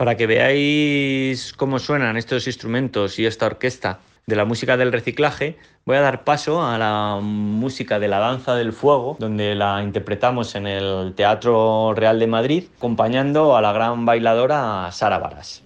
Para que veáis cómo suenan estos instrumentos y esta orquesta de la música del reciclaje, voy a dar paso a la música de la danza del fuego, donde la interpretamos en el Teatro Real de Madrid, acompañando a la gran bailadora Sara Varas.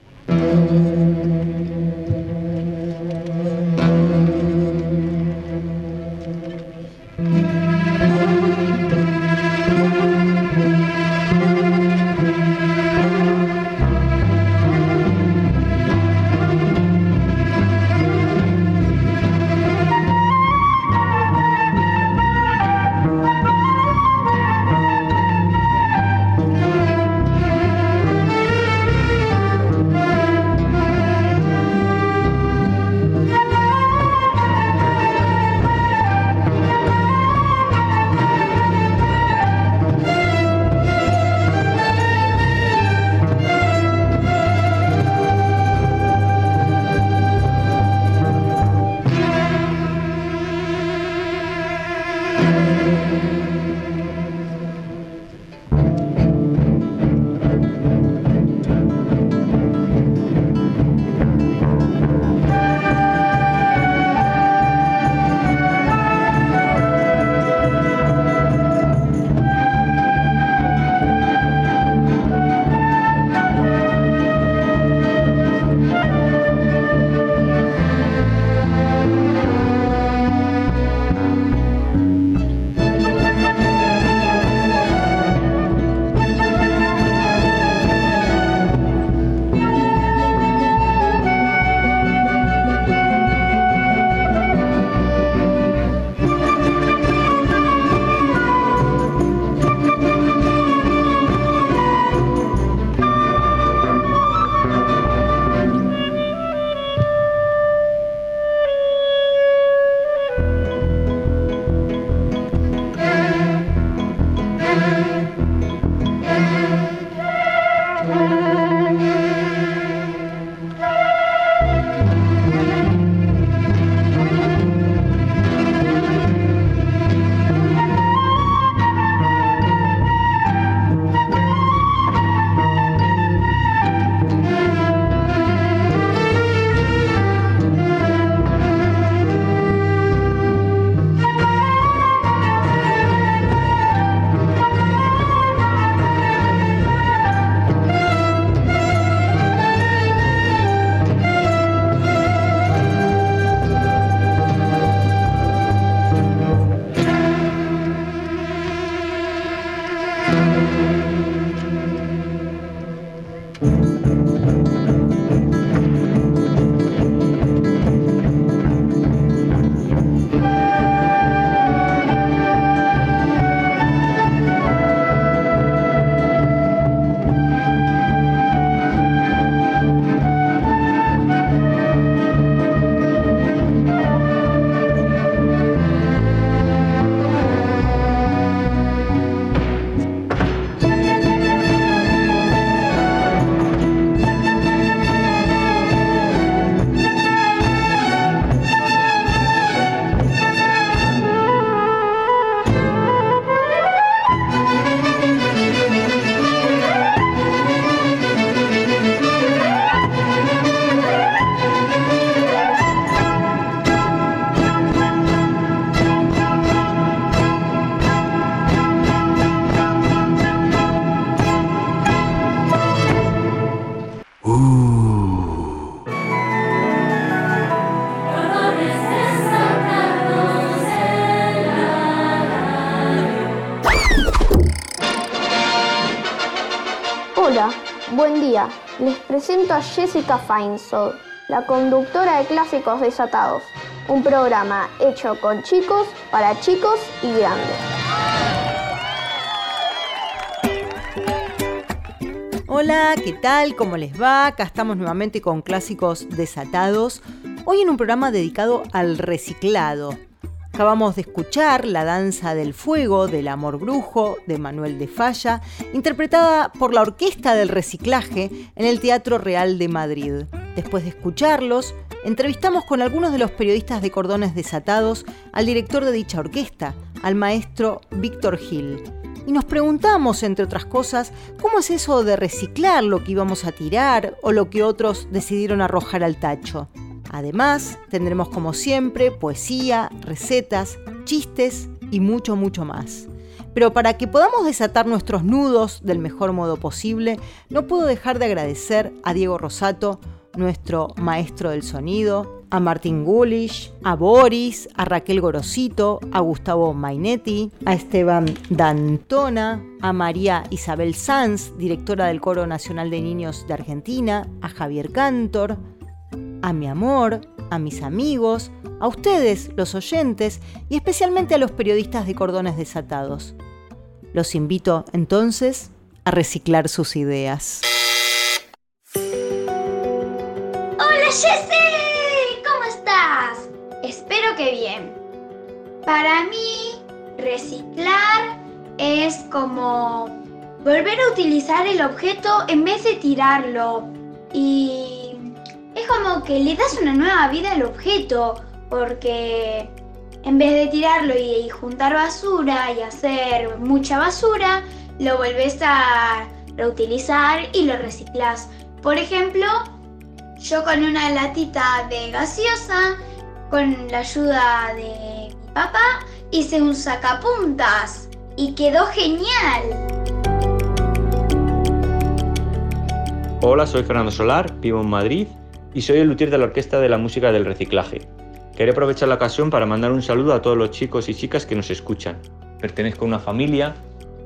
Jessica Feinsold, la conductora de Clásicos Desatados, un programa hecho con chicos, para chicos y grandes. Hola, ¿qué tal? ¿Cómo les va? Acá estamos nuevamente con clásicos desatados. Hoy en un programa dedicado al reciclado. Acabamos de escuchar La Danza del Fuego del Amor Brujo de Manuel de Falla, interpretada por la Orquesta del Reciclaje en el Teatro Real de Madrid. Después de escucharlos, entrevistamos con algunos de los periodistas de Cordones Desatados al director de dicha orquesta, al maestro Víctor Gil y nos preguntamos, entre otras cosas, cómo es eso de reciclar lo que íbamos a tirar o lo que otros decidieron arrojar al tacho. Además, tendremos como siempre poesía, recetas, chistes y mucho, mucho más. Pero para que podamos desatar nuestros nudos del mejor modo posible, no puedo dejar de agradecer a Diego Rosato, nuestro maestro del sonido, a Martín Gulish, a Boris, a Raquel Gorosito, a Gustavo Mainetti, a Esteban Dantona, a María Isabel Sanz, directora del Coro Nacional de Niños de Argentina, a Javier Cantor, a mi amor, a mis amigos, a ustedes, los oyentes, y especialmente a los periodistas de Cordones Desatados. Los invito entonces a reciclar sus ideas. Hola Jessy, ¿cómo estás? Espero que bien. Para mí, reciclar es como volver a utilizar el objeto en vez de tirarlo. Y es como que le das una nueva vida al objeto, porque en vez de tirarlo y juntar basura y hacer mucha basura, lo vuelves a reutilizar y lo reciclas. Por ejemplo, yo con una latita de gaseosa, con la ayuda de mi papá, hice un sacapuntas y quedó genial. Hola, soy Fernando Solar, vivo en Madrid y soy el luthier de la Orquesta de la Música del Reciclaje. Quería aprovechar la ocasión para mandar un saludo a todos los chicos y chicas que nos escuchan. Pertenezco a una familia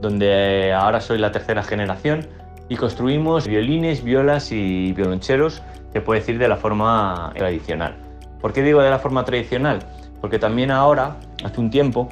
donde ahora soy la tercera generación y construimos violines, violas y violoncheros se puede decir de la forma tradicional. ¿Por qué digo de la forma tradicional? Porque también ahora, hace un tiempo,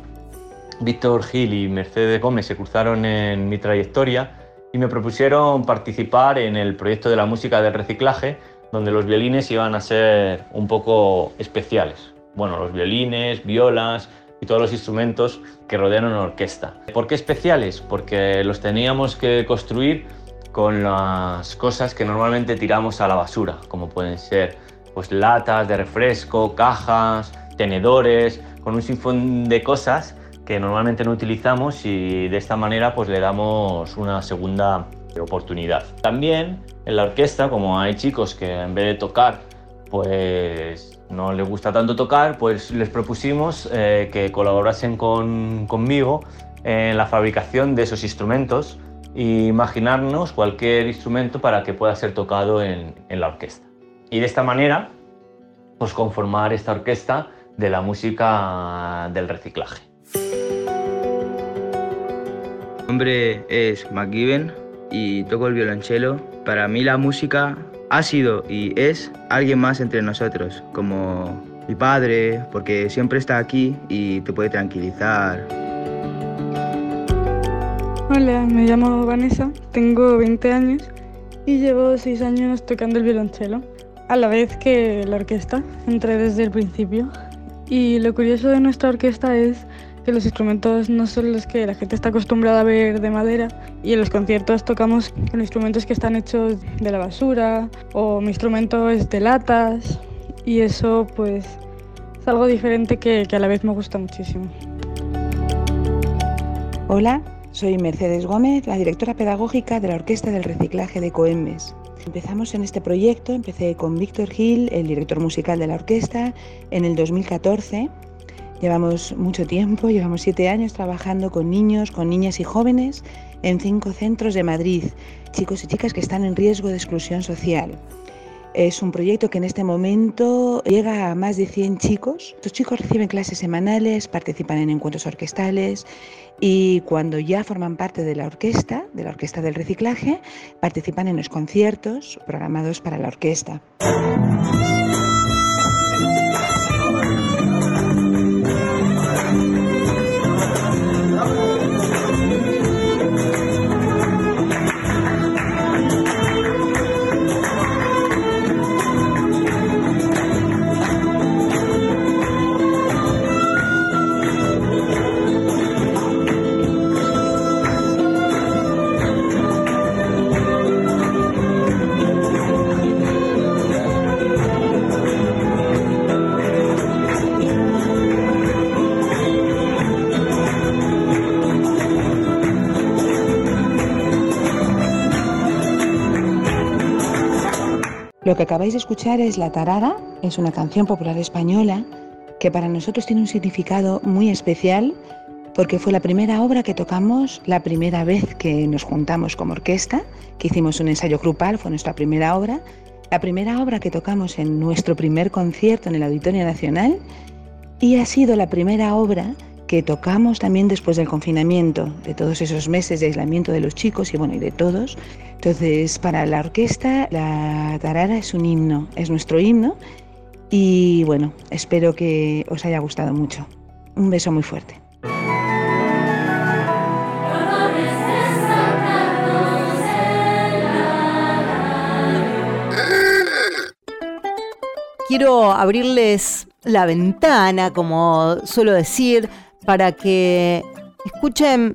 Víctor Gil y Mercedes Gómez se cruzaron en mi trayectoria y me propusieron participar en el proyecto de la música del reciclaje, donde los violines iban a ser un poco especiales. Bueno, los violines, violas y todos los instrumentos que rodean una orquesta. ¿Por qué especiales? Porque los teníamos que construir con las cosas que normalmente tiramos a la basura, como pueden ser pues, latas de refresco, cajas, tenedores, con un sinfón de cosas que normalmente no utilizamos y de esta manera pues le damos una segunda oportunidad. También en la orquesta, como hay chicos que en vez de tocar pues no les gusta tanto tocar, pues les propusimos eh, que colaborasen con, conmigo en la fabricación de esos instrumentos imaginarnos cualquier instrumento para que pueda ser tocado en, la orquesta. Y de esta manera, pues conformar esta orquesta de la música del reciclaje. Mi nombre es McGiven y toco el violonchelo. Para mí la música ha sido y es alguien más entre nosotros, como mi padre, porque siempre está aquí y te puede tranquilizar. Hola, me llamo Vanessa, tengo 20 años y llevo 6 años tocando el violonchelo, a la vez que la orquesta, entré desde el principio. Y lo curioso de nuestra orquesta es que los instrumentos no son los que la gente está acostumbrada a ver de madera y en los conciertos tocamos con instrumentos que están hechos de la basura o mi instrumento es de latas y eso pues es algo diferente que, a la vez me gusta muchísimo. Hola, soy Mercedes Gómez, la directora pedagógica de la Orquesta del Reciclaje de Coembes. Empezamos en este proyecto, empecé con Víctor Gil, el director musical de la orquesta, en el 2014. Llevamos mucho tiempo, llevamos siete años trabajando con niños, con niñas y jóvenes en cinco centros de Madrid, chicos y chicas que están en riesgo de exclusión social. Es un proyecto que en este momento llega a más de 100 chicos. Estos chicos reciben clases semanales, participan en encuentros orquestales y cuando ya forman parte de la orquesta, de la orquesta del reciclaje, participan en los conciertos programados para la orquesta. Lo que acabáis de escuchar es La Tarara, es una canción popular española que para nosotros tiene un significado muy especial porque fue la primera obra que tocamos la primera vez que nos juntamos como orquesta, que hicimos un ensayo grupal, fue nuestra primera obra, la primera obra que tocamos en nuestro primer concierto en el Auditorio Nacional y ha sido la primera obra que tocamos también después del confinamiento, de todos esos meses de aislamiento de los chicos y bueno, y de todos. Entonces, para la orquesta, la tarara es un himno, es nuestro himno y bueno, espero que os haya gustado mucho. Un beso muy fuerte. quiero abrirles la ventana, como suelo decir, para que escuchen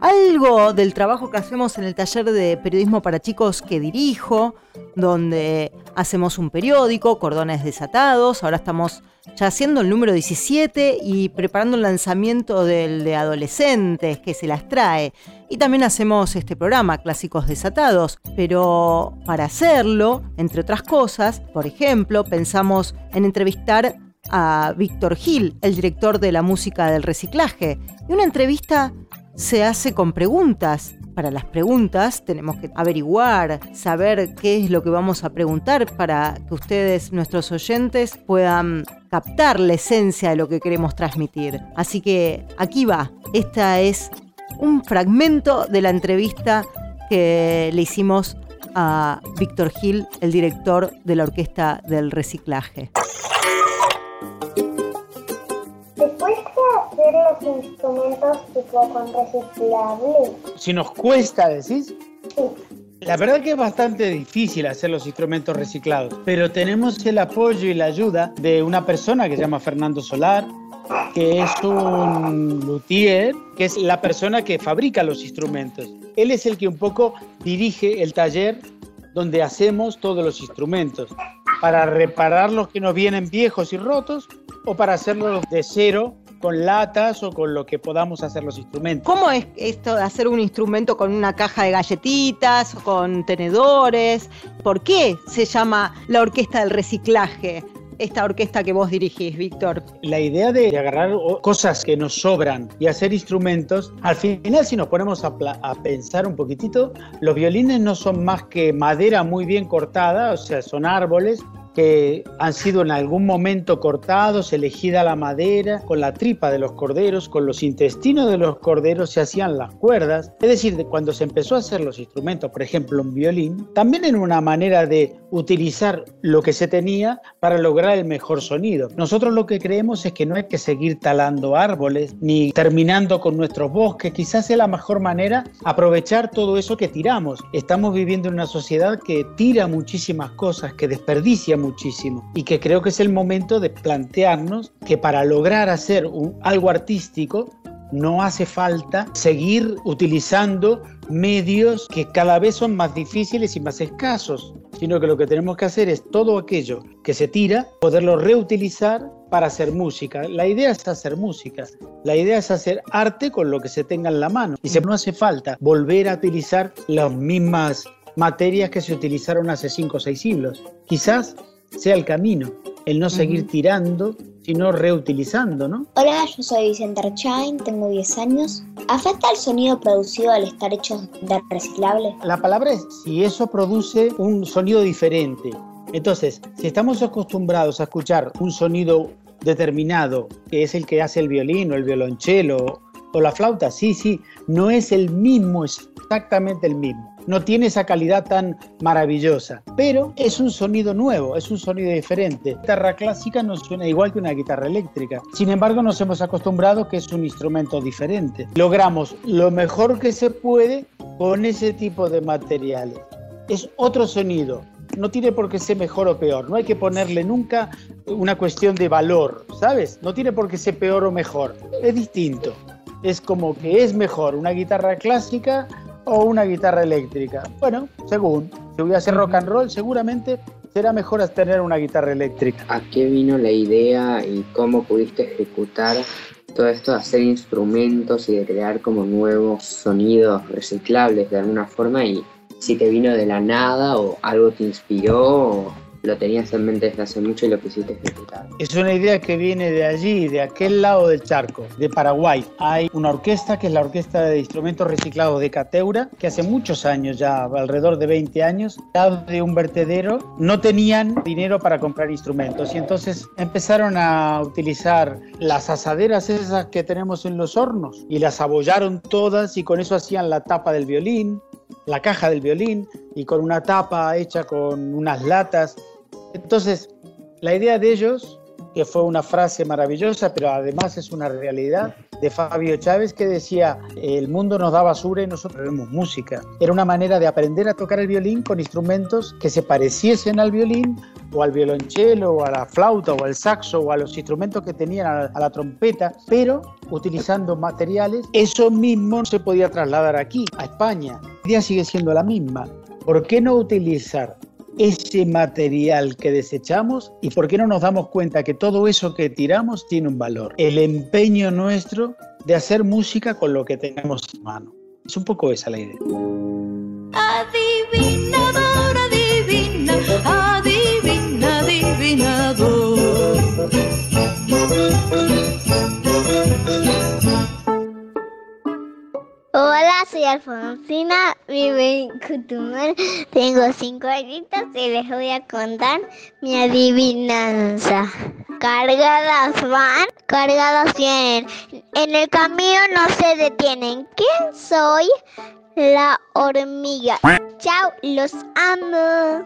algo del trabajo que hacemos en el taller de periodismo para chicos que dirijo, donde hacemos un periódico, Cordones Desatados, ahora estamos ya haciendo el número 17 y preparando el lanzamiento del de adolescentes que se las trae. Y también hacemos este programa, Clásicos Desatados, pero para hacerlo, entre otras cosas, por ejemplo, pensamos en entrevistar a Víctor Gil, el director de la música del reciclaje. Y una entrevista se hace con preguntas. Para las preguntas tenemos que averiguar, saber qué es lo que vamos a preguntar para que ustedes, nuestros oyentes, puedan captar la esencia de lo que queremos transmitir. Así que aquí va. Esta es un fragmento de la entrevista que le hicimos a Víctor Gil, el director de la Orquesta del Reciclaje. Hacer los instrumentos tipo con reciclable? Si nos cuesta, decís. Sí. La verdad que es bastante difícil hacer los instrumentos reciclados, pero tenemos el apoyo y la ayuda de una persona que se llama Fernando Solar, que es un luthier, que es la persona que fabrica los instrumentos. Él es el que un poco dirige el taller donde hacemos todos los instrumentos, para reparar los que nos vienen viejos y rotos o para hacerlos de cero con latas o con lo que podamos hacer los instrumentos. ¿Cómo es esto de hacer un instrumento con una caja de galletitas, con tenedores? ¿Por qué se llama la orquesta del reciclaje? Esta orquesta que vos dirigís, Víctor? La idea de agarrar cosas que nos sobran y hacer instrumentos, al final si nos ponemos a, a, pensar un poquitito, los violines no son más que madera muy bien cortada, o sea, son árboles han sido en algún momento cortados, elegida la madera, con la tripa de los corderos, con los intestinos de los corderos se hacían las cuerdas. Es decir, cuando se empezó a hacer los instrumentos, por ejemplo un violín, también en una manera de utilizar lo que se tenía para lograr el mejor sonido. Nosotros lo que creemos es que no hay que seguir talando árboles ni terminando con nuestros bosques, quizás sea la mejor manera aprovechar todo eso que tiramos. Estamos viviendo en una sociedad que tira muchísimas cosas, que desperdicia muchísimo y que creo que es el momento de plantearnos que para lograr hacer algo artístico no hace falta seguir utilizando medios que cada vez son más difíciles y más escasos, sino que lo que tenemos que hacer es todo aquello que se tira, poderlo reutilizar para hacer música. La idea es hacer música, la idea es hacer arte con lo que se tenga en la mano. Y si no hace falta volver a utilizar las mismas materias que se utilizaron hace cinco o seis siglos. Quizás sea el camino, el no seguir tirando, sino reutilizando, ¿no? Hola, yo soy Vicente Archain, tengo 10 años. ¿Afecta el sonido producido al estar hecho de reciclable? La palabra es si eso produce un sonido diferente. Entonces, si estamos acostumbrados a escuchar un sonido determinado, que es el que hace el violín o el violonchelo o la flauta, sí, sí, no es el mismo, exactamente el mismo no tiene esa calidad tan maravillosa, pero es un sonido nuevo, es un sonido diferente. Guitarra clásica no suena igual que una guitarra eléctrica. Sin embargo, nos hemos acostumbrado que es un instrumento diferente. Logramos lo mejor que se puede con ese tipo de materiales. Es otro sonido, no tiene por qué ser mejor o peor. No hay que ponerle nunca una cuestión de valor, ¿sabes? No tiene por qué ser peor o mejor. Es distinto. Es como que es mejor una guitarra clásica o una guitarra eléctrica. Bueno, según. Si voy a hacer rock and roll, seguramente será mejor tener una guitarra eléctrica. ¿A qué vino la idea y cómo pudiste ejecutar todo esto de hacer instrumentos y de crear como nuevos sonidos reciclables de alguna forma y si te vino de la nada o algo te inspiró lo tenías en mente desde hace mucho y lo quisiste ejecutar. Es una idea que viene de allí, de aquel lado del charco, de Paraguay. Hay una orquesta que es la Orquesta de Instrumentos Reciclados de Cateura, que hace muchos años, ya alrededor de 20 años, de un vertedero, no tenían dinero para comprar instrumentos y entonces empezaron a utilizar las asaderas esas que tenemos en los hornos y las abollaron todas y con eso hacían la tapa del violín, la caja del violín y con una tapa hecha con unas latas. Entonces, la idea de ellos, que fue una frase maravillosa, pero además es una realidad, de Fabio Chávez que decía, el mundo nos da basura y nosotros vemos música. Era una manera de aprender a tocar el violín con instrumentos que se pareciesen al violín o al violonchelo o a la flauta o al saxo o a los instrumentos que tenían a la, trompeta, pero utilizando materiales, eso mismo se podía trasladar aquí, a España. La idea sigue siendo la misma. ¿Por qué no utilizar ese material que desechamos y por qué no nos damos cuenta que todo eso que tiramos tiene un valor. El empeño nuestro de hacer música con lo que tenemos en mano. Es un poco esa la idea. Adivinador, Hola, soy Alfonsina, vivo en Cutumar, tengo cinco añitos y les voy a contar mi adivinanza. Cargadas van, cargadas vienen, en el camino no se detienen. ¿Quién soy? La hormiga. Chao, los amo.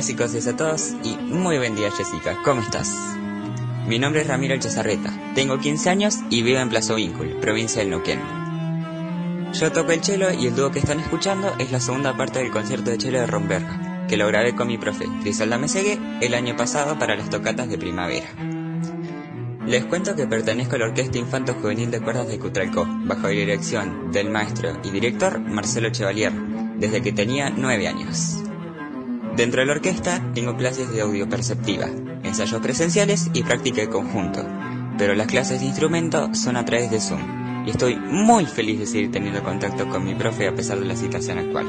Clásicos Desatados y muy buen día Jessica, ¿cómo estás? Mi nombre es Ramiro Chazarreta, tengo 15 años y vivo en Plazo Víncul, provincia del Neuquén. Yo toco el cello y el dúo que están escuchando es la segunda parte del concierto de cello de Romberga, que lo grabé con mi profe Griselda Mesegue el año pasado para las tocatas de primavera. Les cuento que pertenezco a la Orquesta Infanto Juvenil de Cuerdas de Cutralcó, bajo la dirección del maestro y director Marcelo Chevalier, desde que tenía 9 años. Dentro de la orquesta tengo clases de audio perceptiva, ensayos presenciales y práctica de conjunto, pero las clases de instrumento son a través de Zoom y estoy muy feliz de seguir teniendo contacto con mi profe a pesar de la situación actual.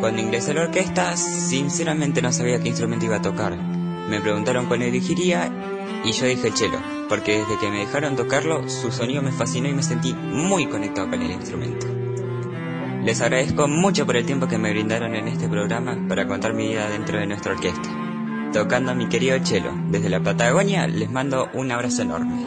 Cuando ingresé a la orquesta, sinceramente no sabía qué instrumento iba a tocar. Me preguntaron cuál elegiría y yo dije el cello, porque desde que me dejaron tocarlo, su sonido me fascinó y me sentí muy conectado con el instrumento. Les agradezco mucho por el tiempo que me brindaron en este programa para contar mi vida dentro de nuestra orquesta. Tocando a mi querido Chelo, desde la Patagonia les mando un abrazo enorme.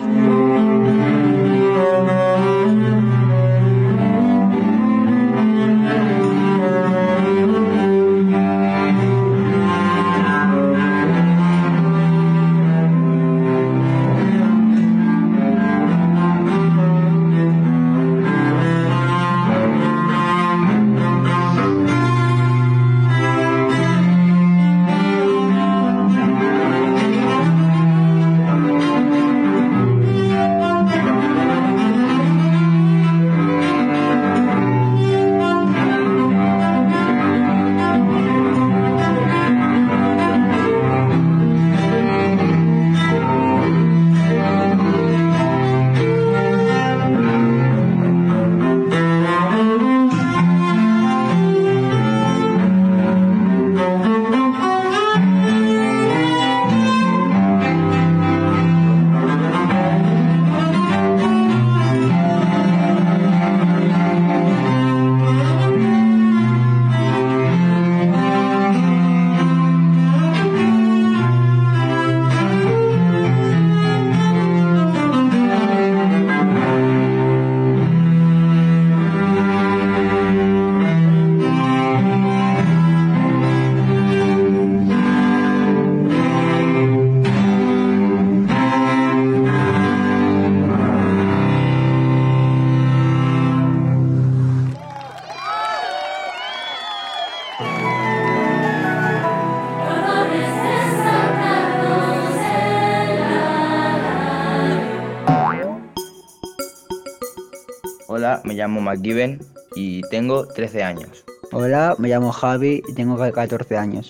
Hola, me llamo McGiven y tengo 13 años. Hola, me llamo Javi y tengo 14 años.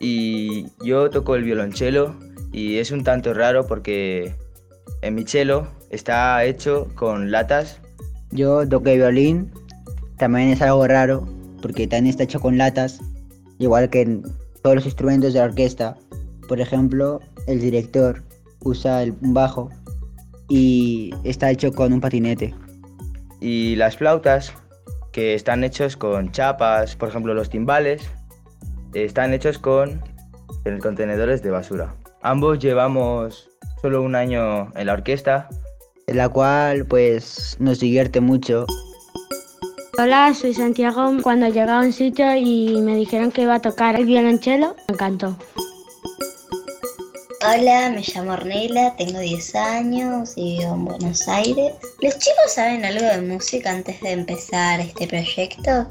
Y yo toco el violonchelo y es un tanto raro porque en mi chelo está hecho con latas. Yo el violín, también es algo raro porque también está hecho con latas, igual que en todos los instrumentos de la orquesta. Por ejemplo, el director usa el bajo y está hecho con un patinete. Y las flautas, que están hechos con chapas, por ejemplo los timbales, están hechos con contenedores de basura. Ambos llevamos solo un año en la orquesta. En la cual pues nos divierte mucho. Hola, soy Santiago. Cuando llegué a un sitio y me dijeron que iba a tocar el violonchelo, me encantó. Hola, me llamo Ornella, tengo 10 años y vivo en Buenos Aires. ¿Los chicos saben algo de música antes de empezar este proyecto?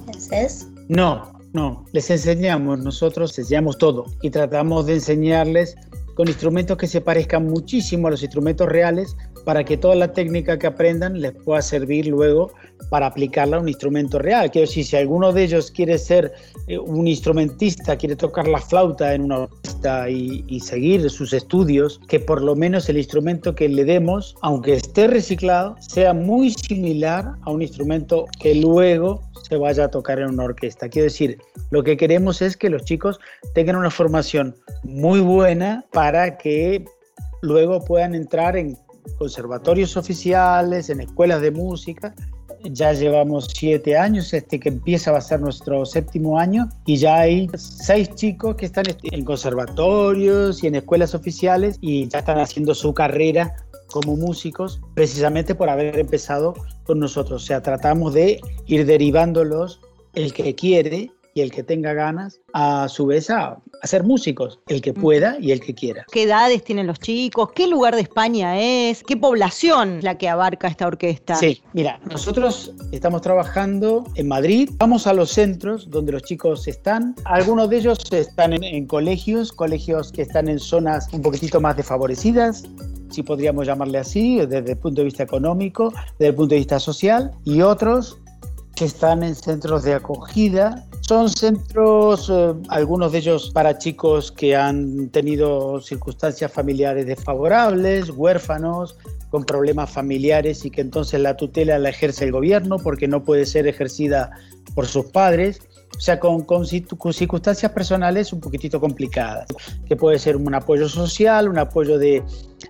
No, no, les enseñamos, nosotros enseñamos todo y tratamos de enseñarles con instrumentos que se parezcan muchísimo a los instrumentos reales para que toda la técnica que aprendan les pueda servir luego para aplicarla a un instrumento real. Quiero decir, si alguno de ellos quiere ser eh, un instrumentista, quiere tocar la flauta en una orquesta y, y seguir sus estudios, que por lo menos el instrumento que le demos, aunque esté reciclado, sea muy similar a un instrumento que luego se vaya a tocar en una orquesta. Quiero decir, lo que queremos es que los chicos tengan una formación muy buena para que luego puedan entrar en conservatorios oficiales, en escuelas de música. Ya llevamos siete años, este que empieza va a ser nuestro séptimo año, y ya hay seis chicos que están en conservatorios y en escuelas oficiales y ya están haciendo su carrera como músicos precisamente por haber empezado con nosotros. O sea, tratamos de ir derivándolos el que quiere y el que tenga ganas, a su vez a, ser músicos, el que pueda y el que quiera. ¿Qué edades tienen los chicos? ¿Qué lugar de España es? ¿Qué población la que abarca esta orquesta? Sí, mira, nosotros estamos trabajando en Madrid, vamos a los centros donde los chicos están, algunos de ellos están en, en colegios, colegios que están en zonas un poquitito más desfavorecidas, si podríamos llamarle así, desde el punto de vista económico, desde el punto de vista social, y otros que están en centros de acogida. Son centros, eh, algunos de ellos para chicos que han tenido circunstancias familiares desfavorables, huérfanos, con problemas familiares y que entonces la tutela la ejerce el gobierno porque no puede ser ejercida por sus padres. O sea, con, con, circunstancias personales un poquitito complicadas, que puede ser un apoyo social, un apoyo de,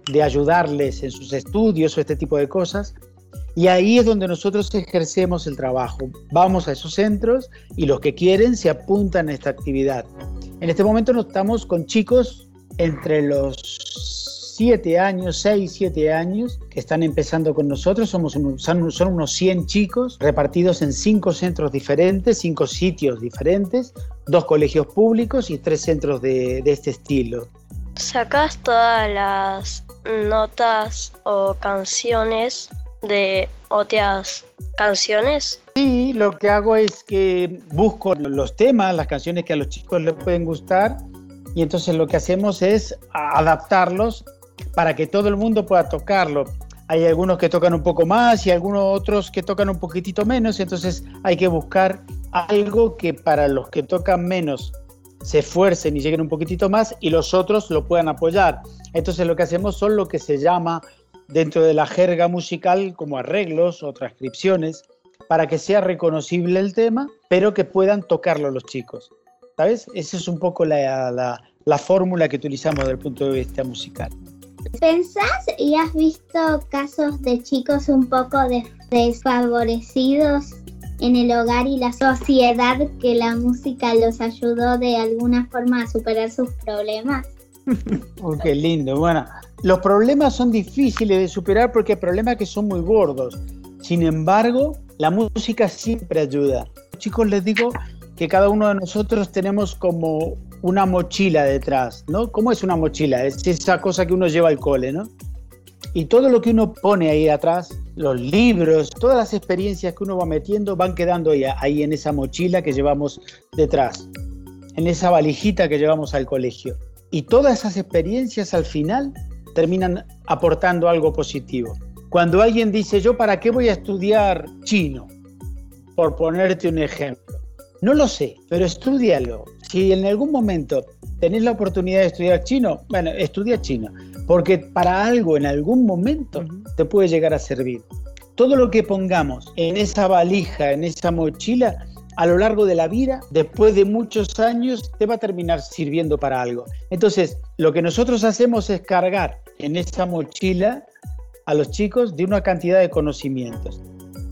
de ayudarles en sus estudios o este tipo de cosas. Y ahí es donde nosotros ejercemos el trabajo. Vamos a esos centros y los que quieren se apuntan a esta actividad. En este momento nos estamos con chicos entre los 7 años, 6, 7 años, que están empezando con nosotros. Somos son unos 100 chicos repartidos en 5 centros diferentes, 5 sitios diferentes, dos colegios públicos y tres centros de, de este estilo. ¿Sacas todas las notas o canciones de otras canciones? Sí, lo que hago es que busco los temas, las canciones que a los chicos les pueden gustar y entonces lo que hacemos es adaptarlos para que todo el mundo pueda tocarlo. Hay algunos que tocan un poco más y algunos otros que tocan un poquitito menos, entonces hay que buscar algo que para los que tocan menos se esfuercen y lleguen un poquitito más y los otros lo puedan apoyar. Entonces lo que hacemos son lo que se llama dentro de la jerga musical como arreglos o transcripciones para que sea reconocible el tema, pero que puedan tocarlo los chicos. ¿Sabes? Esa es un poco la, la, la fórmula que utilizamos desde el punto de vista musical. ¿Pensás y has visto casos de chicos un poco desfavorecidos en el hogar y la sociedad que la música los ayudó de alguna forma a superar sus problemas? oh, qué lindo. Bueno, los problemas son difíciles de superar porque hay problemas que son muy gordos. Sin embargo, la música siempre ayuda. Chicos, les digo que cada uno de nosotros tenemos como una mochila detrás, ¿no? ¿Cómo es una mochila? Es esa cosa que uno lleva al cole, ¿no? Y todo lo que uno pone ahí atrás, los libros, todas las experiencias que uno va metiendo van quedando ahí, ahí en esa mochila que llevamos detrás, en esa valijita que llevamos al colegio. Y todas esas experiencias al final terminan aportando algo positivo. Cuando alguien dice, yo para qué voy a estudiar chino, por ponerte un ejemplo. No lo sé, pero estudialo. Si en algún momento tenés la oportunidad de estudiar chino, bueno, estudia chino, porque para algo en algún momento te puede llegar a servir. Todo lo que pongamos en esa valija, en esa mochila, a lo largo de la vida, después de muchos años, te va a terminar sirviendo para algo. Entonces, lo que nosotros hacemos es cargar en esa mochila a los chicos de una cantidad de conocimientos.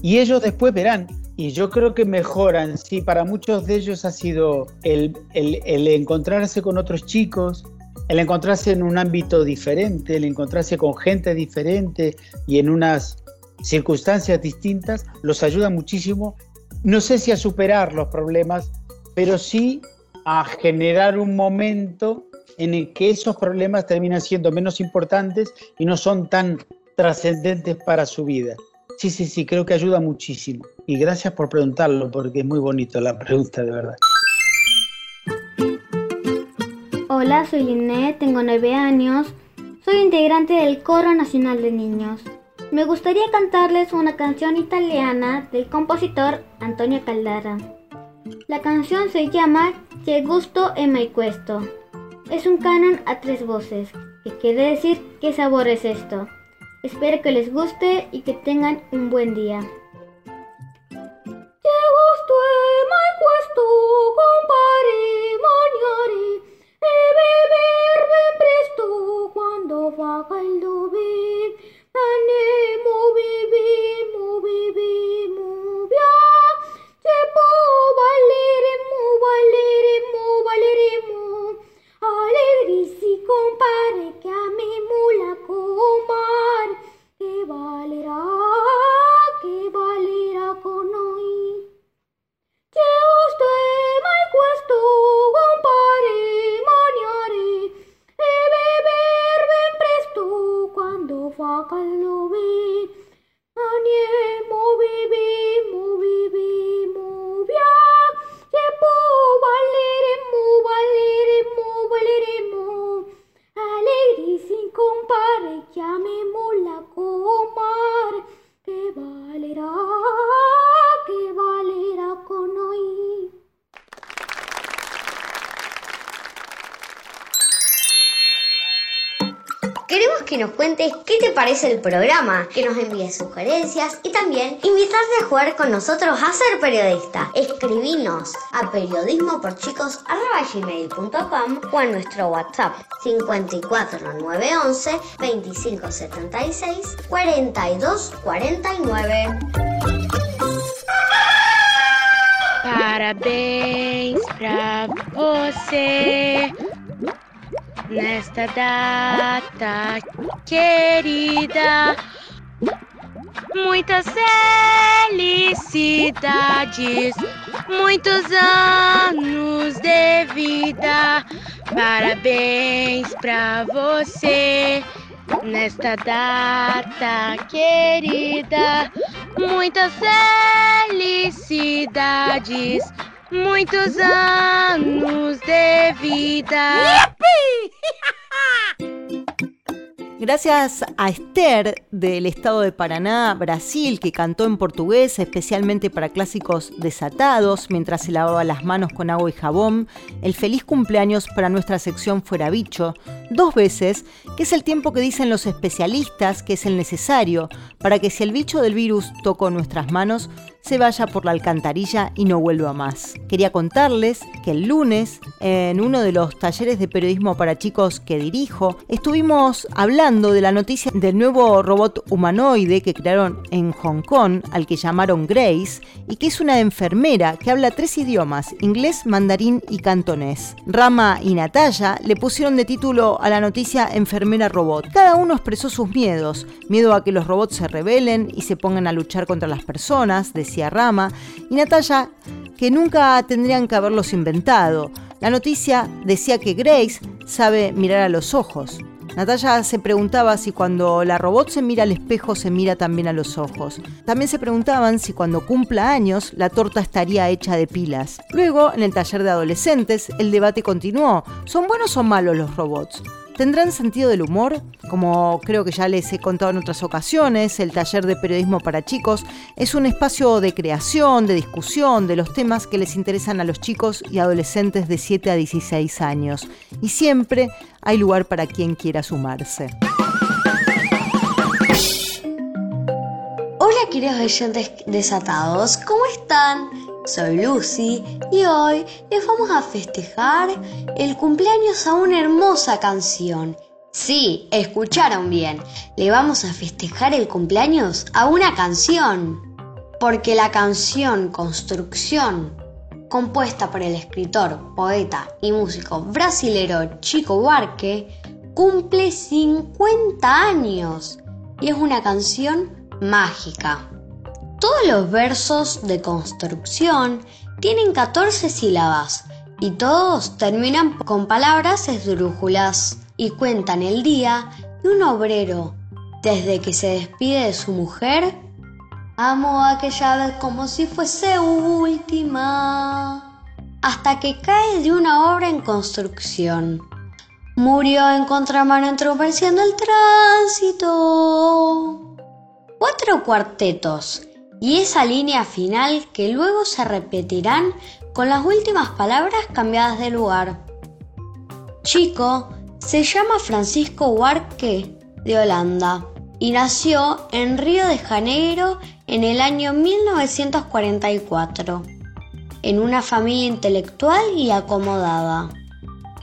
Y ellos después verán, y yo creo que mejoran, sí, para muchos de ellos ha sido el, el, encontrarse con otros chicos, el encontrarse en un ámbito diferente, el encontrarse con gente diferente y en unas circunstancias distintas, los ayuda muchísimo, no sé si a superar los problemas, pero sí a generar un momento en el que esos problemas terminan siendo menos importantes y no son tan trascendentes para su vida. Sí, sí, sí, creo que ayuda muchísimo. Y gracias por preguntarlo, porque es muy bonito la pregunta, de verdad. Hola, soy Linet, tengo nueve años. Soy integrante del Coro Nacional de Niños. Me gustaría cantarles una canción italiana del compositor Antonio Caldara. La canción se llama Che gusto e mai questo. Es un canon a tres voces, que quiere decir qué sabor es esto. Espero que les guste y que tengan un buen día. Che gusto e mai questo, compare e beber ben presto quando fa caldo ben. Andiamo, viviamo, viviamo qué te parece el programa, que nos envíes sugerencias y también invitarte a jugar con nosotros a ser periodista. Escribinos a periodismoporchicos.com o a nuestro WhatsApp 54911 2576 4249. Parabéns pra você nesta data querida. Muitas felicidades, muitos anos de vida. Parabéns pra você nesta data querida. Muitas felicidades, muitos anos de vida. Gracias a Esther del estado de Paraná, Brasil, que cantó en portugués especialmente para clásicos desatados mientras se lavaba las manos con agua y jabón, el feliz cumpleaños para nuestra sección Fuera Bicho, dos veces, que es el tiempo que dicen los especialistas que es el necesario para que si el bicho del virus tocó nuestras manos, se vaya por la alcantarilla y no vuelva más. Quería contarles que el lunes, en uno de los talleres de periodismo para chicos que dirijo, estuvimos hablando de la noticia del nuevo robot humanoide que crearon en Hong Kong, al que llamaron Grace, y que es una enfermera que habla tres idiomas, inglés, mandarín y cantonés. Rama y Natalia le pusieron de título a la noticia Enfermera Robot. Cada uno expresó sus miedos, miedo a que los robots se rebelen y se pongan a luchar contra las personas, Rama, y Natalia que nunca tendrían que haberlos inventado. La noticia decía que Grace sabe mirar a los ojos. Natalia se preguntaba si cuando la robot se mira al espejo se mira también a los ojos. También se preguntaban si cuando cumpla años la torta estaría hecha de pilas. Luego, en el taller de adolescentes, el debate continuó. ¿Son buenos o malos los robots? ¿Tendrán sentido del humor? Como creo que ya les he contado en otras ocasiones, el taller de periodismo para chicos es un espacio de creación, de discusión de los temas que les interesan a los chicos y adolescentes de 7 a 16 años. Y siempre hay lugar para quien quiera sumarse. Hola queridos oyentes desatados, ¿cómo están? Soy Lucy y hoy les vamos a festejar el cumpleaños a una hermosa canción. Sí, escucharon bien, le vamos a festejar el cumpleaños a una canción. Porque la canción Construcción, compuesta por el escritor, poeta y músico brasilero Chico Buarque, cumple 50 años y es una canción mágica. Todos los versos de construcción tienen 14 sílabas y todos terminan con palabras esdrújulas y cuentan el día de un obrero desde que se despide de su mujer. Amo aquella vez como si fuese última hasta que cae de una obra en construcción. Murió en contramano entroperciendo el tránsito. Cuatro cuartetos y esa línea final que luego se repetirán con las últimas palabras cambiadas de lugar. Chico se llama Francisco Huarque de Holanda y nació en Río de Janeiro en el año 1944, en una familia intelectual y acomodada.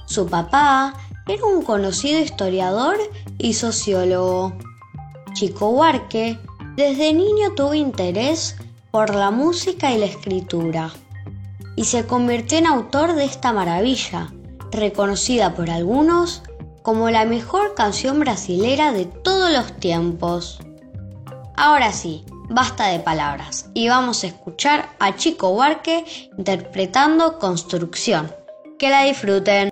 Su papá era un conocido historiador y sociólogo. Chico Huarque desde niño tuvo interés por la música y la escritura y se convirtió en autor de esta maravilla, reconocida por algunos como la mejor canción brasilera de todos los tiempos. Ahora sí, basta de palabras y vamos a escuchar a Chico Huarque interpretando Construcción. Que la disfruten.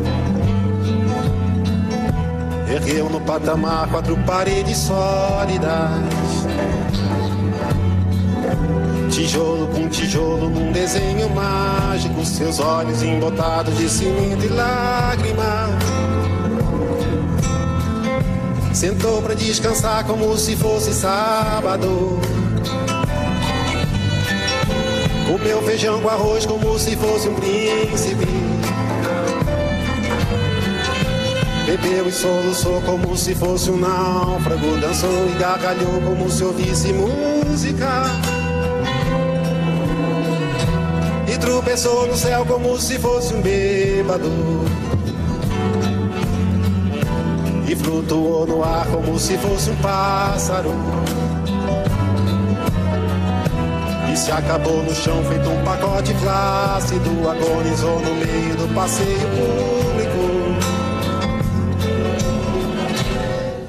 Ergueu no patamar quatro paredes sólidas. Tijolo com tijolo num desenho mágico. Seus olhos embotados de cimento e lágrimas. Sentou pra descansar como se fosse sábado. Comeu feijão com arroz como se fosse um príncipe. Bebeu e soluçou como se fosse um náufrago. Dançou e gargalhou como se ouvisse música. E tropeçou no céu como se fosse um bêbado. E flutuou no ar como se fosse um pássaro. E se acabou no chão feito um pacote flácido. Agonizou no meio do passeio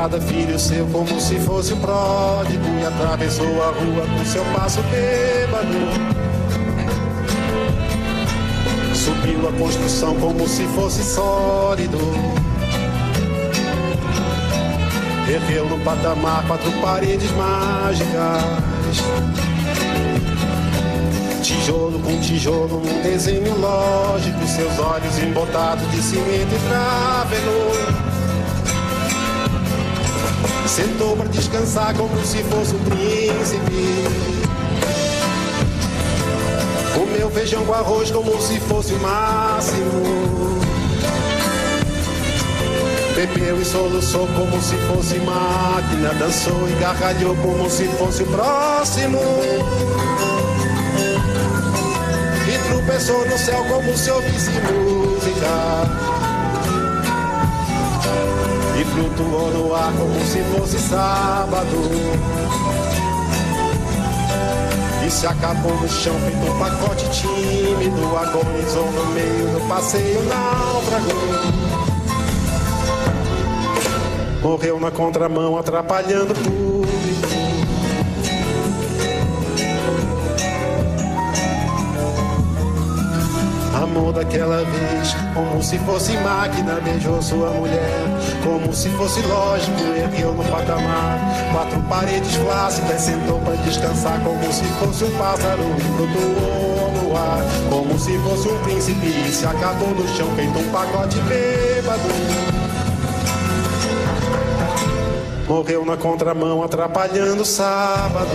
Cada filho seu como se fosse o pródigo. E atravessou a rua com seu passo bêbado. Subiu a construção como se fosse sólido. Ergueu no patamar quatro paredes mágicas. Tijolo com tijolo num desenho lógico. Seus olhos embotados de cimento e tráfego. Sentou para descansar como se fosse um príncipe. Comeu feijão com arroz como se fosse o máximo. Bebeu e soluçou como se fosse máquina. Dançou e gargalhou como se fosse o próximo. E tropeçou no céu como se ouvisse música. Flutuou no ar como se fosse sábado. E se acabou no chão feito um pacote tímido Agonizou no meio do passeio náufrago Morreu na contramão atrapalhando o Amor daquela vez, como se fosse máquina, beijou sua mulher, como se fosse lógico, ergueu no patamar. Quatro paredes flácidas, sentou para descansar, como se fosse um pássaro, flutuou no ar, como se fosse um príncipe, e se acabou no chão, feito um pacote bêbado. Morreu na contramão, atrapalhando o sábado.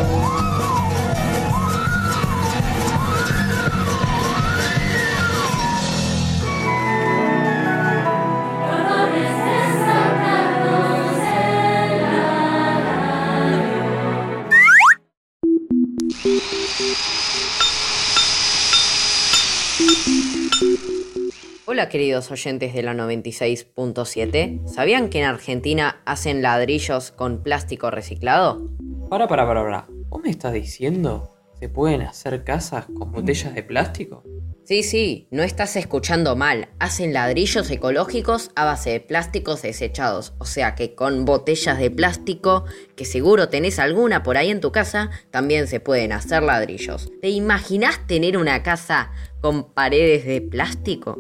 Hola queridos oyentes de la 96.7, ¿sabían que en Argentina hacen ladrillos con plástico reciclado? Para, para, para, para. ¿Vos me estás diciendo? ¿Se pueden hacer casas con botellas de plástico? Sí, sí, no estás escuchando mal. Hacen ladrillos ecológicos a base de plásticos desechados. O sea que con botellas de plástico, que seguro tenés alguna por ahí en tu casa, también se pueden hacer ladrillos. ¿Te imaginás tener una casa con paredes de plástico?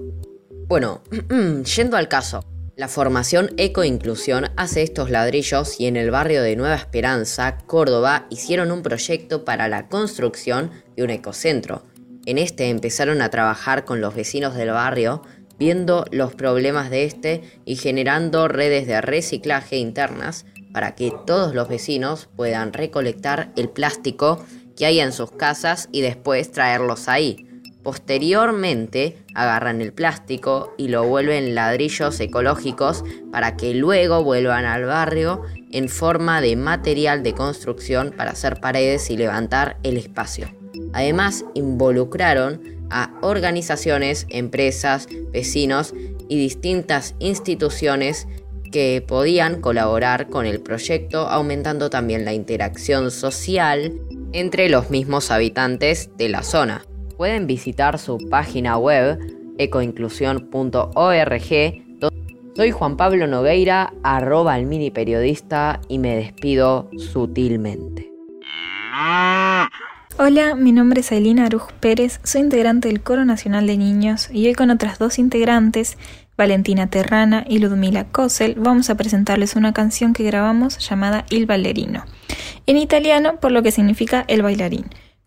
Bueno, yendo al caso. La formación Ecoinclusión hace estos ladrillos y en el barrio de Nueva Esperanza, Córdoba, hicieron un proyecto para la construcción de un ecocentro. En este empezaron a trabajar con los vecinos del barrio, viendo los problemas de este y generando redes de reciclaje internas para que todos los vecinos puedan recolectar el plástico que hay en sus casas y después traerlos ahí. Posteriormente agarran el plástico y lo vuelven ladrillos ecológicos para que luego vuelvan al barrio en forma de material de construcción para hacer paredes y levantar el espacio. Además, involucraron a organizaciones, empresas, vecinos y distintas instituciones que podían colaborar con el proyecto, aumentando también la interacción social entre los mismos habitantes de la zona. Pueden visitar su página web ecoinclusión.org. Soy Juan Pablo Nogueira, arroba el mini periodista y me despido sutilmente. Hola, mi nombre es Ailina Aruj Pérez, soy integrante del Coro Nacional de Niños y hoy con otras dos integrantes, Valentina Terrana y Ludmila Kosel, vamos a presentarles una canción que grabamos llamada Il Ballerino, en italiano por lo que significa el bailarín.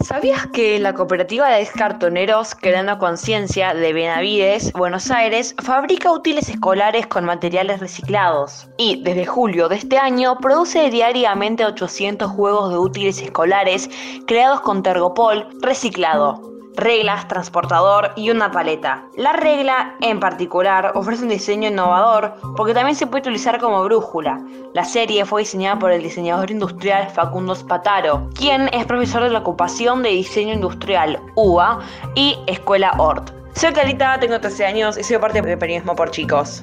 ¿Sabías que la cooperativa de cartoneros Creando Conciencia de Benavides, Buenos Aires, fabrica útiles escolares con materiales reciclados? Y desde julio de este año produce diariamente 800 juegos de útiles escolares creados con tergopol reciclado reglas, transportador y una paleta. La regla en particular ofrece un diseño innovador porque también se puede utilizar como brújula. La serie fue diseñada por el diseñador industrial Facundo Spataro, quien es profesor de la ocupación de diseño industrial UA y Escuela ORT. Soy Clarita, tengo 13 años y soy parte de Periodismo por Chicos.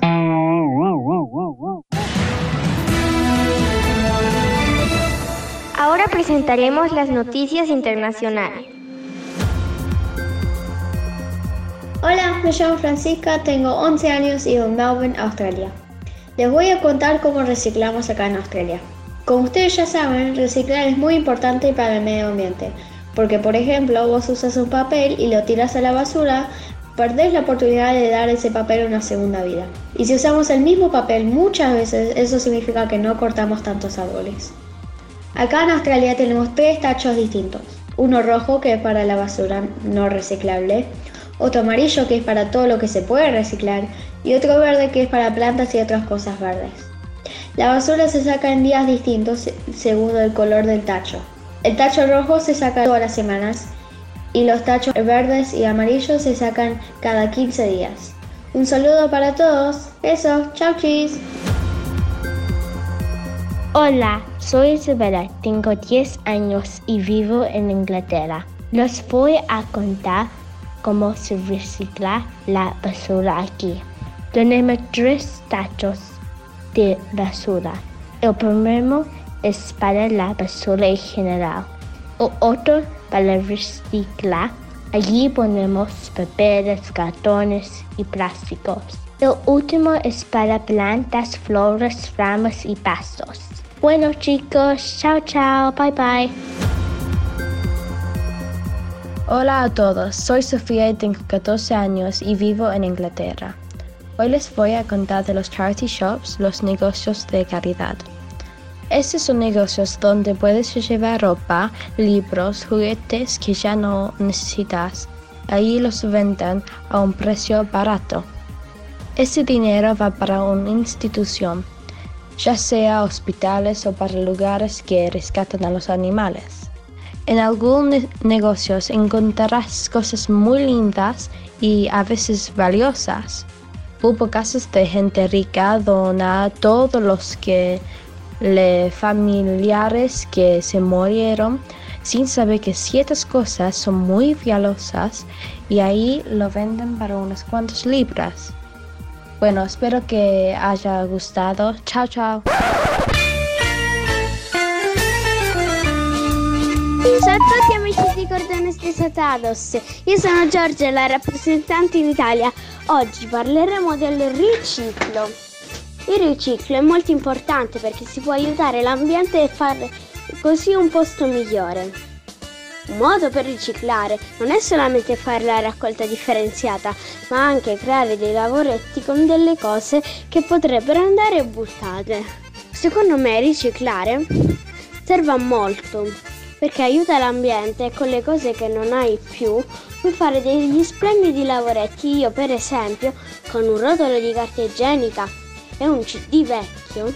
Ahora presentaremos las noticias internacionales. Hola, me llamo Francisca, tengo 11 años y vivo en Melbourne, Australia. Les voy a contar cómo reciclamos acá en Australia. Como ustedes ya saben, reciclar es muy importante para el medio ambiente, porque por ejemplo vos usas un papel y lo tiras a la basura, perdés la oportunidad de dar ese papel una segunda vida. Y si usamos el mismo papel muchas veces, eso significa que no cortamos tantos árboles. Acá en Australia tenemos tres tachos distintos. Uno rojo que es para la basura no reciclable, otro amarillo que es para todo lo que se puede reciclar y otro verde que es para plantas y otras cosas verdes. La basura se saca en días distintos según el color del tacho. El tacho rojo se saca todas las semanas y los tachos verdes y amarillos se sacan cada 15 días. Un saludo para todos. Eso, chau chis. Hola, soy Isabela, tengo 10 años y vivo en Inglaterra. Les voy a contar cómo se recicla la basura aquí. Tenemos tres tachos de basura. El primero es para la basura en general. El otro para reciclar. Allí ponemos papeles, cartones y plásticos. El último es para plantas, flores, ramas y pastos. Bueno chicos, chao chao, bye bye. Hola a todos, soy Sofía y tengo 14 años y vivo en Inglaterra. Hoy les voy a contar de los charity shops, los negocios de caridad. Estos son negocios donde puedes llevar ropa, libros, juguetes que ya no necesitas. Ahí los venden a un precio barato. Ese dinero va para una institución, ya sea hospitales o para lugares que rescatan a los animales. En algunos negocios encontrarás cosas muy lindas y a veces valiosas. Hubo casos de gente rica dona a todos los que le familiares que se murieron sin saber que ciertas cosas son muy valiosas y ahí lo venden para unas cuantas libras. Bueno, espero que haya gustado. Chao, chao. Ciao a tutti amici di Cordones Desatados, io sono Giorgia, la rappresentante in Italia. Oggi parleremo del riciclo. Il riciclo è molto importante perché si può aiutare l'ambiente e fare così un posto migliore. Un modo per riciclare non è solamente fare la raccolta differenziata, ma anche creare dei lavoretti con delle cose che potrebbero andare buttate. Secondo me riciclare serve a molto perché aiuta l'ambiente e con le cose che non hai più puoi fare degli splendidi lavoretti. Io per esempio con un rotolo di carta igienica e un CD vecchio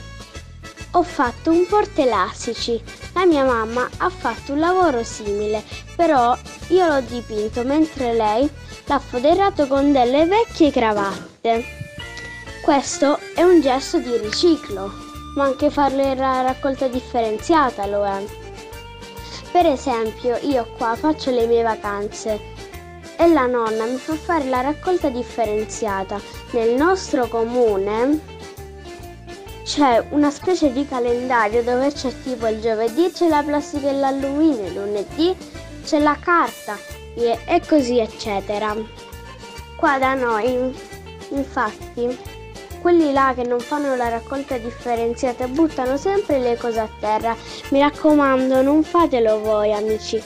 ho fatto un portelastici. La mia mamma ha fatto un lavoro simile, però io l'ho dipinto mentre lei l'ha foderato con delle vecchie cravatte. Questo è un gesto di riciclo, ma anche fare la raccolta differenziata lo è. Per esempio, io qua faccio le mie vacanze e la nonna mi fa fare la raccolta differenziata. Nel nostro comune c'è una specie di calendario dove c'è tipo il giovedì c'è la plastica e l'alluminio, il lunedì c'è la carta e, così eccetera. Qua da noi, infatti, quelli là che non fanno la raccolta differenziata buttano sempre le cose a terra. Mi raccomando, non fatelo voi amici,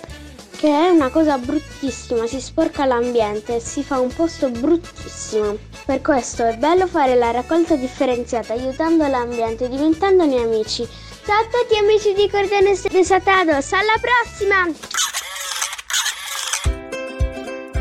che è una cosa bruttissima, si sporca l'ambiente si fa un posto bruttissimo. Per questo è bello fare la raccolta differenziata aiutando l'ambiente diventandone amici. Ciao a tutti amici di Cordones Desatados, alla prossima!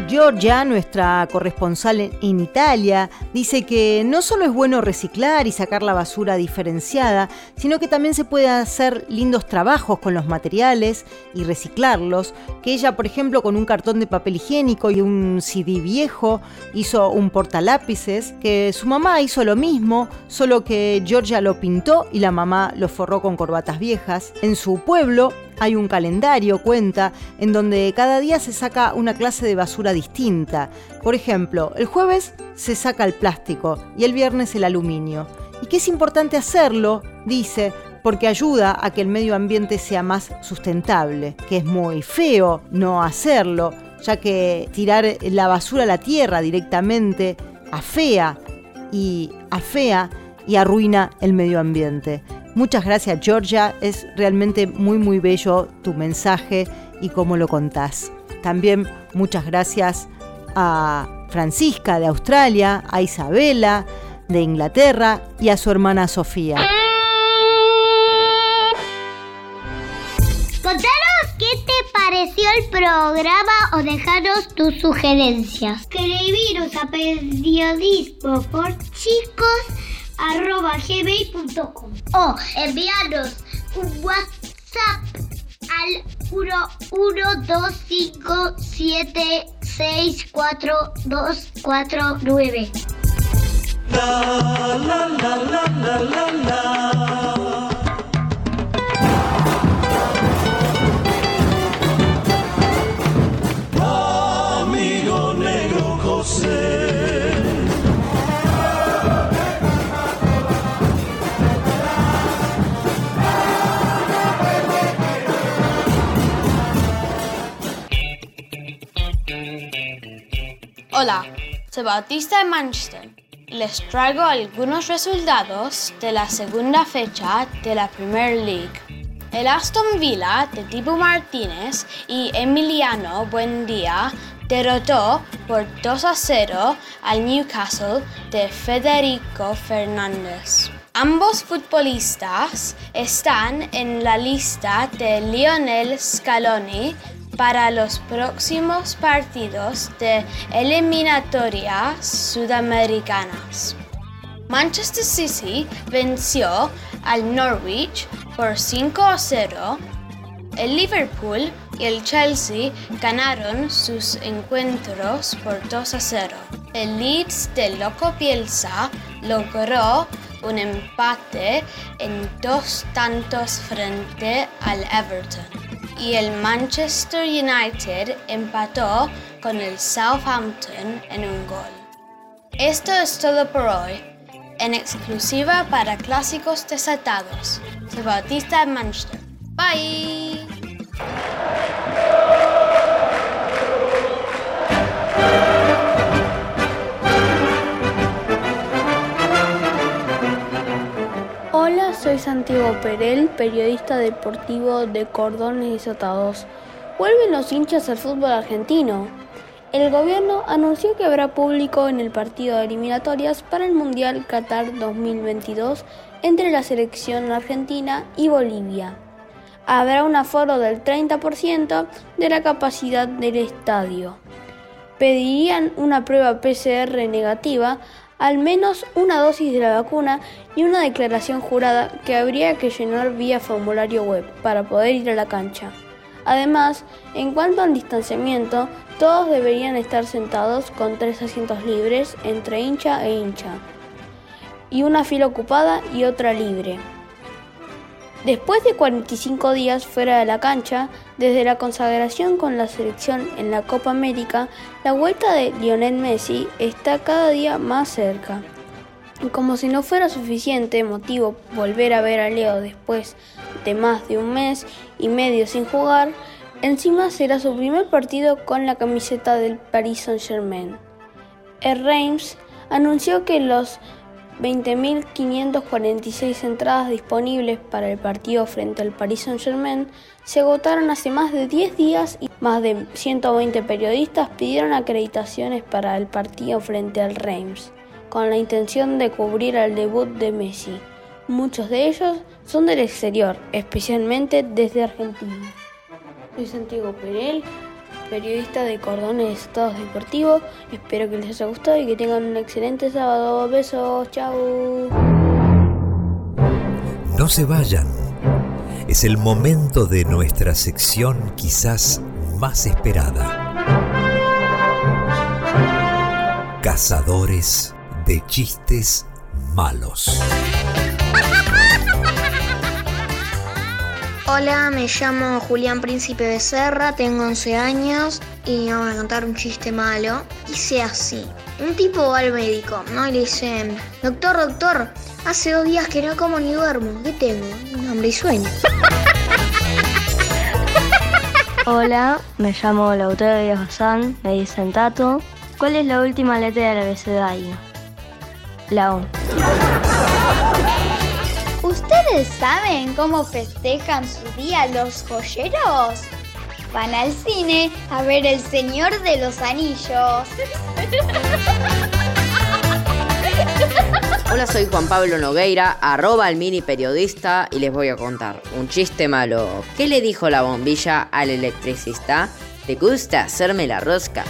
Giorgia, nuestra corresponsal en Italia, dice que no solo es bueno reciclar y sacar la basura diferenciada, sino que también se puede hacer lindos trabajos con los materiales y reciclarlos, que ella, por ejemplo, con un cartón de papel higiénico y un CD viejo, hizo un portalápices, que su mamá hizo lo mismo, solo que Giorgia lo pintó y la mamá lo forró con corbatas viejas. En su pueblo, hay un calendario, cuenta, en donde cada día se saca una clase de basura distinta. Por ejemplo, el jueves se saca el plástico y el viernes el aluminio. Y que es importante hacerlo, dice, porque ayuda a que el medio ambiente sea más sustentable, que es muy feo no hacerlo, ya que tirar la basura a la tierra directamente afea y afea y arruina el medio ambiente. Muchas gracias Georgia, es realmente muy muy bello tu mensaje y cómo lo contás. También muchas gracias a Francisca de Australia, a Isabela de Inglaterra y a su hermana Sofía. Contanos qué te pareció el programa o dejaros tus sugerencias. Escribiros a periodismo por chicos arroba gmail.com o enviarnos un WhatsApp al 11257642249. La la la la la la la. Hola, soy Bautista de Manchester. Les traigo algunos resultados de la segunda fecha de la Premier League. El Aston Villa de Dibu Martínez y Emiliano Buendía derrotó por 2 a 0 al Newcastle de Federico Fernández. Ambos futbolistas están en la lista de Lionel Scaloni para los próximos partidos de eliminatorias sudamericanas. Manchester City venció al Norwich por 5 a 0. El Liverpool y el Chelsea ganaron sus encuentros por 2 a 0. El Leeds de Loco Bielsa logró un empate en dos tantos frente al Everton y el Manchester United empató con el Southampton en un gol. Esto es todo por hoy, en exclusiva para Clásicos Desatados. Soy Bautista Manchester. Bye. Soy Santiago Perel, periodista deportivo de Cordones Desatados. Vuelven los hinchas al fútbol argentino. El gobierno anunció que habrá público en el partido de eliminatorias para el Mundial Qatar 2022 entre la selección argentina y Bolivia. Habrá un aforo del 30% de la capacidad del estadio. Pedirían una prueba PCR negativa al menos una dosis de la vacuna y una declaración jurada que habría que llenar vía formulario web para poder ir a la cancha. Además, en cuanto al distanciamiento, todos deberían estar sentados con tres asientos libres entre hincha e hincha, y una fila ocupada y otra libre. Después de 45 días fuera de la cancha, desde la consagración con la selección en la Copa América, la vuelta de Lionel Messi está cada día más cerca. Como si no fuera suficiente motivo volver a ver a Leo después de más de un mes y medio sin jugar, encima será su primer partido con la camiseta del Paris Saint-Germain. El Reims anunció que los 20.546 entradas disponibles para el partido frente al Paris Saint-Germain se agotaron hace más de 10 días y más de 120 periodistas pidieron acreditaciones para el partido frente al Reims, con la intención de cubrir el debut de Messi. Muchos de ellos son del exterior, especialmente desde Argentina. Soy Santiago Perel, periodista de Cordones Estados Deportivos. Espero que les haya gustado y que tengan un excelente sábado. Besos, chao. No se vayan. Es el momento de nuestra sección quizás más esperada. Cazadores de chistes malos. Hola, me llamo Julián Príncipe Becerra, tengo 11 años y vamos a contar un chiste malo. Dice así. Un tipo va al médico, ¿no? Y le dicen, doctor, doctor, hace dos días que no como ni duermo. ¿Qué tengo? Un hambre y sueño. Hola, me llamo Lautaro Díaz me dicen Tato. ¿Cuál es la última letra del abecedario? La O. ¿Ustedes saben cómo festejan su día los joyeros? Van al cine a ver El Señor de los Anillos. Hola, soy Juan Pablo Nogueira, arroba el mini periodista y les voy a contar un chiste malo. ¿Qué le dijo la bombilla al electricista? ¿Te gusta hacerme la rosca?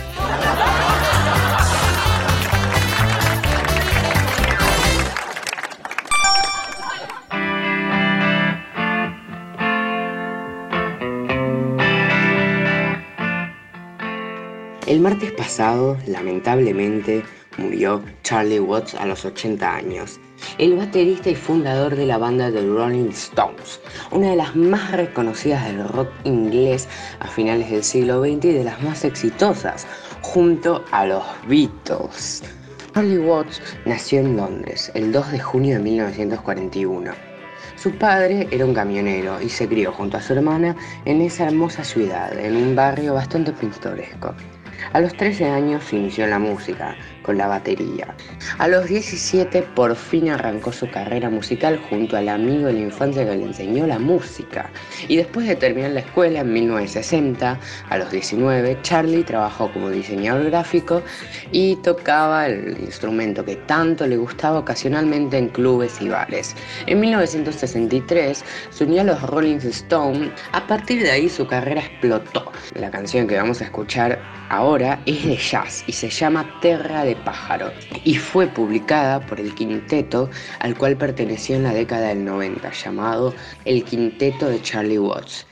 El martes pasado, lamentablemente, murió Charlie Watts a los 80 años, el baterista y fundador de la banda The Rolling Stones, una de las más reconocidas del rock inglés a finales del siglo XX y de las más exitosas, junto a los Beatles. Charlie Watts nació en Londres el 2 de junio de 1941. Su padre era un camionero y se crió junto a su hermana en esa hermosa ciudad, en un barrio bastante pintoresco. A los 13 años inició en la música, con la batería. A los 17 por fin arrancó su carrera musical junto al amigo de la infancia que le enseñó la música. Y después de terminar la escuela en 1960, a los 19, Charlie trabajó como diseñador gráfico y tocaba el instrumento que tanto le gustaba ocasionalmente en clubes y bares. En 1963 se unió a los Rolling Stones. A partir de ahí su carrera explotó. La canción que vamos a escuchar ahora es de jazz y se llama Terra de Pájaro y fue publicada por el quinteto al cual perteneció en la década del 90 llamado el Quinteto de Charlie Watts.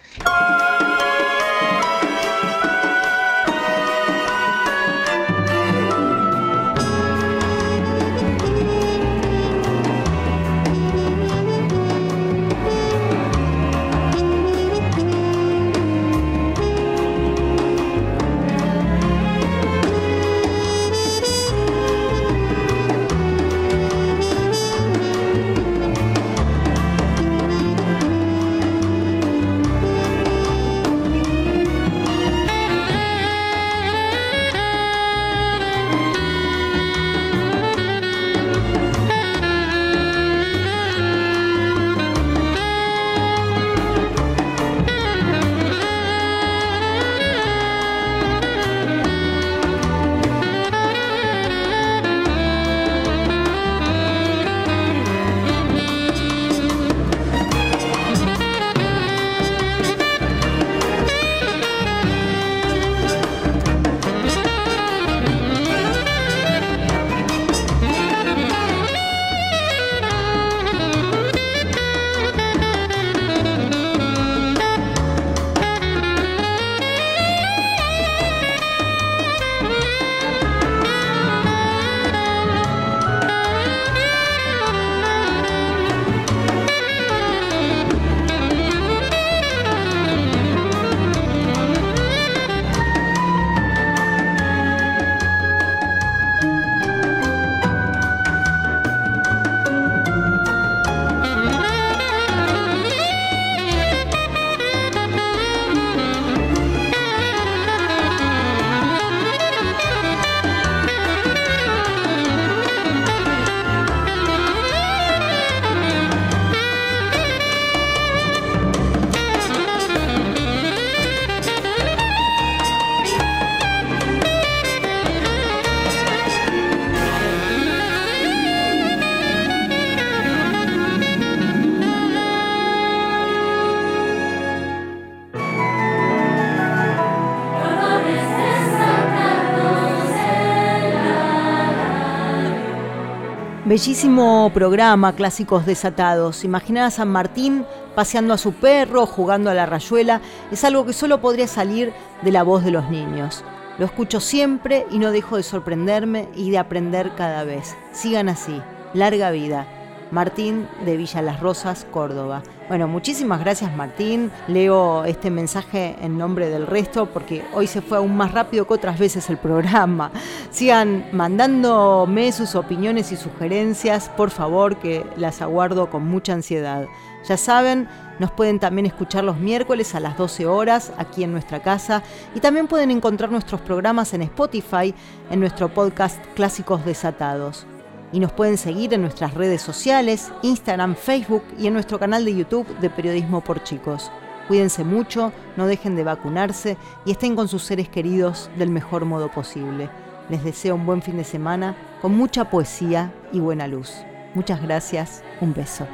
Bellísimo programa, clásicos desatados. Imaginar a San Martín paseando a su perro, jugando a la rayuela, es algo que solo podría salir de la voz de los niños. Lo escucho siempre y no dejo de sorprenderme y de aprender cada vez. Sigan así. Larga vida. Martín de Villa Las Rosas, Córdoba. Bueno, muchísimas gracias Martín. Leo este mensaje en nombre del resto porque hoy se fue aún más rápido que otras veces el programa. Sigan mandándome sus opiniones y sugerencias, por favor, que las aguardo con mucha ansiedad. Ya saben, nos pueden también escuchar los miércoles a las 12 horas aquí en nuestra casa y también pueden encontrar nuestros programas en Spotify, en nuestro podcast Clásicos Desatados. Y nos pueden seguir en nuestras redes sociales, Instagram, Facebook y en nuestro canal de YouTube de Periodismo por Chicos. Cuídense mucho, no dejen de vacunarse y estén con sus seres queridos del mejor modo posible. Les deseo un buen fin de semana con mucha poesía y buena luz. Muchas gracias, un beso.